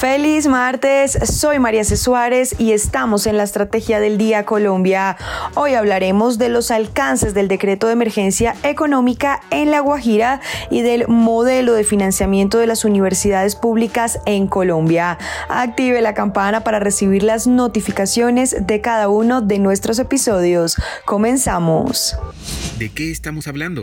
Feliz martes, soy María C. Suárez y estamos en la Estrategia del Día Colombia. Hoy hablaremos de los alcances del decreto de emergencia económica en La Guajira y del modelo de financiamiento de las universidades públicas en Colombia. Active la campana para recibir las notificaciones de cada uno de nuestros episodios. Comenzamos. ¿De qué estamos hablando?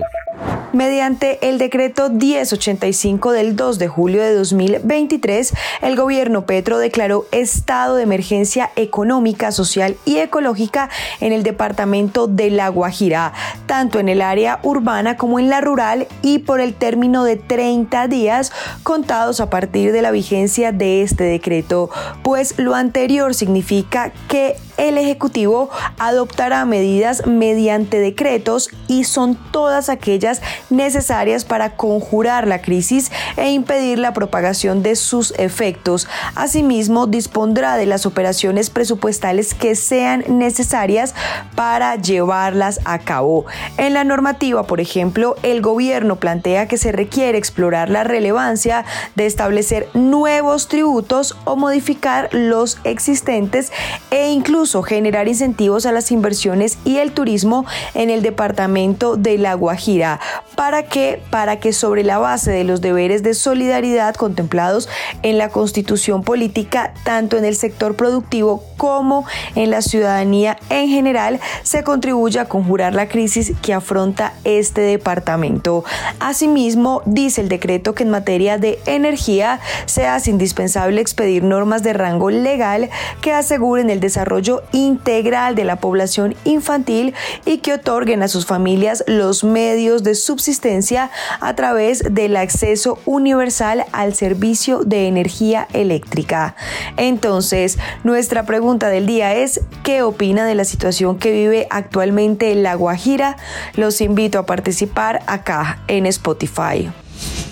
Mediante el decreto 1085 del 2 de julio de 2023, el gobierno Petro declaró estado de emergencia económica, social y ecológica en el departamento de La Guajira, tanto en el área urbana como en la rural y por el término de 30 días contados a partir de la vigencia de este decreto, pues lo anterior significa que el Ejecutivo adoptará medidas mediante decretos y son todas aquellas necesarias para conjurar la crisis e impedir la propagación de sus efectos. Asimismo, dispondrá de las operaciones presupuestales que sean necesarias para llevarlas a cabo. En la normativa, por ejemplo, el gobierno plantea que se requiere explorar la relevancia de establecer nuevos tributos o modificar los existentes e incluso generar incentivos a las inversiones y el turismo en el departamento de La Guajira. ¿Para qué? Para que sobre la base de los deberes de solidaridad contemplados en la constitución política, tanto en el sector productivo como en la ciudadanía en general, se contribuya a conjurar la crisis que afronta este departamento. Asimismo, dice el decreto que en materia de energía se hace indispensable expedir normas de rango legal que aseguren el desarrollo integral de la población infantil y que otorguen a sus familias los medios de subsistencia a través del acceso universal al servicio de energía eléctrica. Entonces, nuestra pregunta del día es, ¿qué opina de la situación que vive actualmente La Guajira? Los invito a participar acá en Spotify.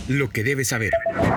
Lo que debes saber.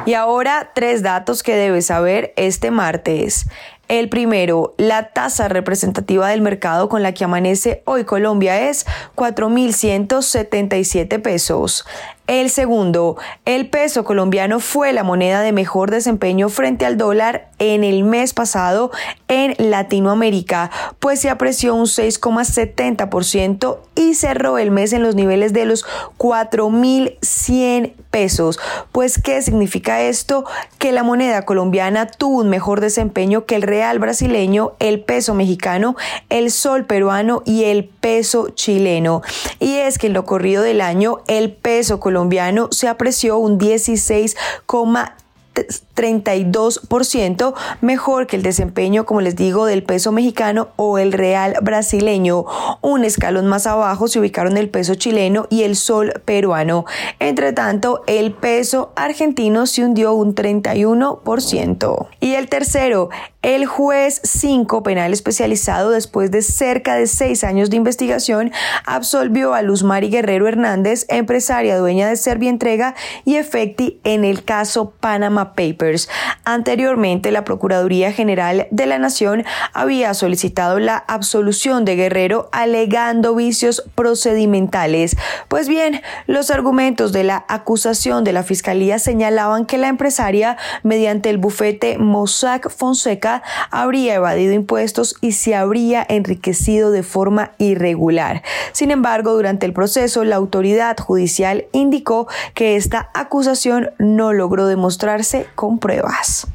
Y ahora tres datos que debes saber este martes. El primero, la tasa representativa del mercado con la que amanece hoy Colombia es 4.177 pesos. El segundo, el peso colombiano fue la moneda de mejor desempeño frente al dólar en el mes pasado en Latinoamérica, pues se apreció un 6,70% y cerró el mes en los niveles de los 4.100 pesos. Pues, ¿qué significa esto? Que la moneda colombiana tuvo un mejor desempeño que el real brasileño, el peso mexicano, el sol peruano y el peso chileno. Y es que en lo corrido del año, el peso colombiano colombiano se apreció un 16,32%, mejor que el desempeño, como les digo, del peso mexicano o el real brasileño. Un escalón más abajo se ubicaron el peso chileno y el sol peruano. Entre tanto, el peso argentino se hundió un 31%. Y el tercero, el juez 5 penal especializado, después de cerca de seis años de investigación, absolvió a Luz Mari Guerrero Hernández, empresaria dueña de Servientrega y Efecti en el caso Panama Papers. Anteriormente, la Procuraduría General de la Nación había solicitado la absolución de Guerrero alegando vicios procedimentales. Pues bien, los argumentos de la acusación de la Fiscalía señalaban que la empresaria, mediante el bufete Mossack Fonseca, habría evadido impuestos y se habría enriquecido de forma irregular. Sin embargo, durante el proceso, la autoridad judicial indicó que esta acusación no logró demostrarse con pruebas.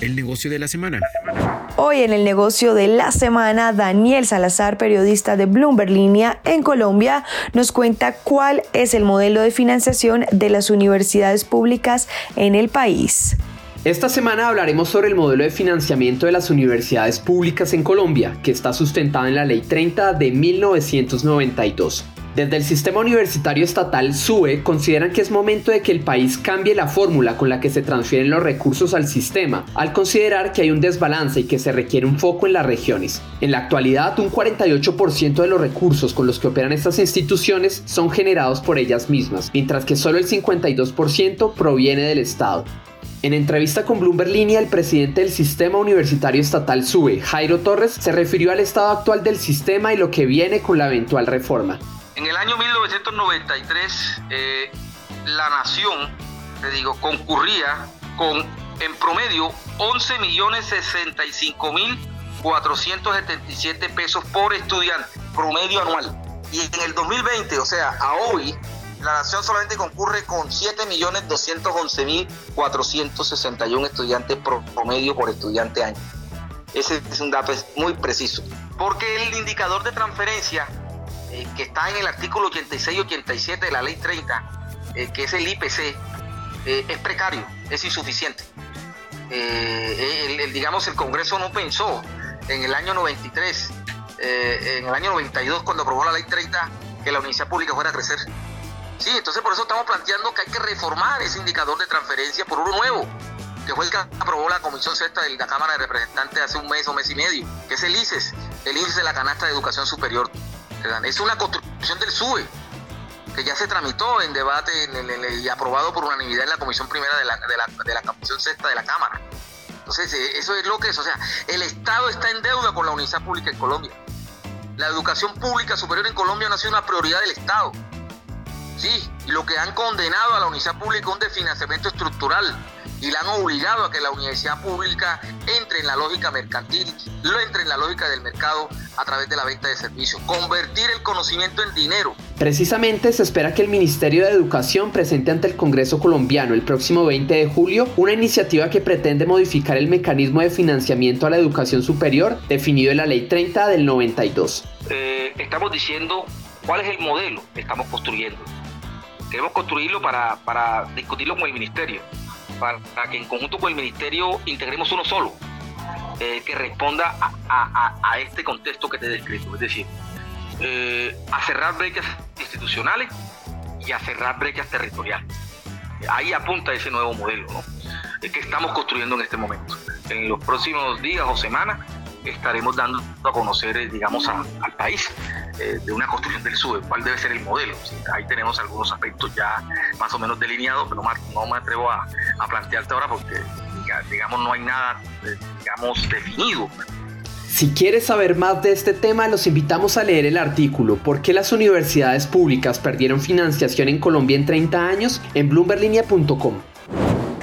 El negocio de la semana. Hoy en el negocio de la semana, Daniel Salazar, periodista de Bloomberg Línea en Colombia, nos cuenta cuál es el modelo de financiación de las universidades públicas en el país. Esta semana hablaremos sobre el modelo de financiamiento de las universidades públicas en Colombia, que está sustentado en la Ley 30 de 1992. Desde el sistema universitario estatal SUE consideran que es momento de que el país cambie la fórmula con la que se transfieren los recursos al sistema, al considerar que hay un desbalance y que se requiere un foco en las regiones. En la actualidad, un 48% de los recursos con los que operan estas instituciones son generados por ellas mismas, mientras que solo el 52% proviene del Estado. En entrevista con Bloomberg Línea, el presidente del Sistema Universitario Estatal SUBE, Jairo Torres, se refirió al estado actual del sistema y lo que viene con la eventual reforma. En el año 1993, eh, la nación, te digo, concurría con en promedio 11 millones 65 mil 477 pesos por estudiante, promedio anual. Y en el 2020, o sea, a hoy, la nación solamente concurre con 7.211.461 estudiantes promedio por estudiante año. Ese es un dato muy preciso. Porque el indicador de transferencia eh, que está en el artículo 86 y 87 de la ley 30, eh, que es el IPC, eh, es precario, es insuficiente. El, digamos, el Congreso no pensó en el año 93, en el año 92, cuando aprobó la ley 30, que la universidad pública fuera a crecer. Sí, entonces por eso estamos planteando que hay que reformar ese indicador de transferencia por uno nuevo, que fue el que aprobó la Comisión Sexta de la Cámara de Representantes hace un mes o mes y medio, que es el ICES, el índice de la canasta de educación superior. Es una construcción del SUBE, que ya se tramitó en debate y aprobado por unanimidad en la Comisión Primera de la, de la, Comisión Sexta de la Cámara. Entonces, eh, eso es lo que es. O sea, el Estado está en deuda con la universidad pública en Colombia. La educación pública superior en Colombia no ha sido una prioridad del Estado. Sí, y lo que han condenado a la universidad pública es un desfinanciamiento estructural y la han obligado a que la universidad pública entre en la lógica mercantil, lo entre en la lógica del mercado a través de la venta de servicios, convertir el conocimiento en dinero. Precisamente se espera que el Ministerio de Educación presente ante el Congreso colombiano el próximo 20 de julio una iniciativa que pretende modificar el mecanismo de financiamiento a la educación superior definido en la Ley 30 del 92. Eh, estamos diciendo cuál es el modelo que estamos construyendo Queremos construirlo para, para discutirlo con el ministerio, para, que en conjunto con el ministerio integremos uno solo, eh, que responda a, a, este contexto que te he descrito, es decir, eh, a cerrar brechas institucionales y a cerrar brechas territoriales. Ahí apunta ese nuevo modelo ¿no? que estamos construyendo en este momento. En los próximos días o semanas estaremos dando a conocer, eh, digamos, al país eh, de una construcción del SUBE, cuál debe ser el modelo. Ahí tenemos algunos aspectos ya más o menos delineados, pero no, me atrevo a, a, plantearte ahora porque, digamos, no hay nada, eh, digamos, definido. Si quieres saber más de este tema, los invitamos a leer el artículo ¿Por qué las universidades públicas perdieron financiación en Colombia en 30 años? en bloomberlinia.com.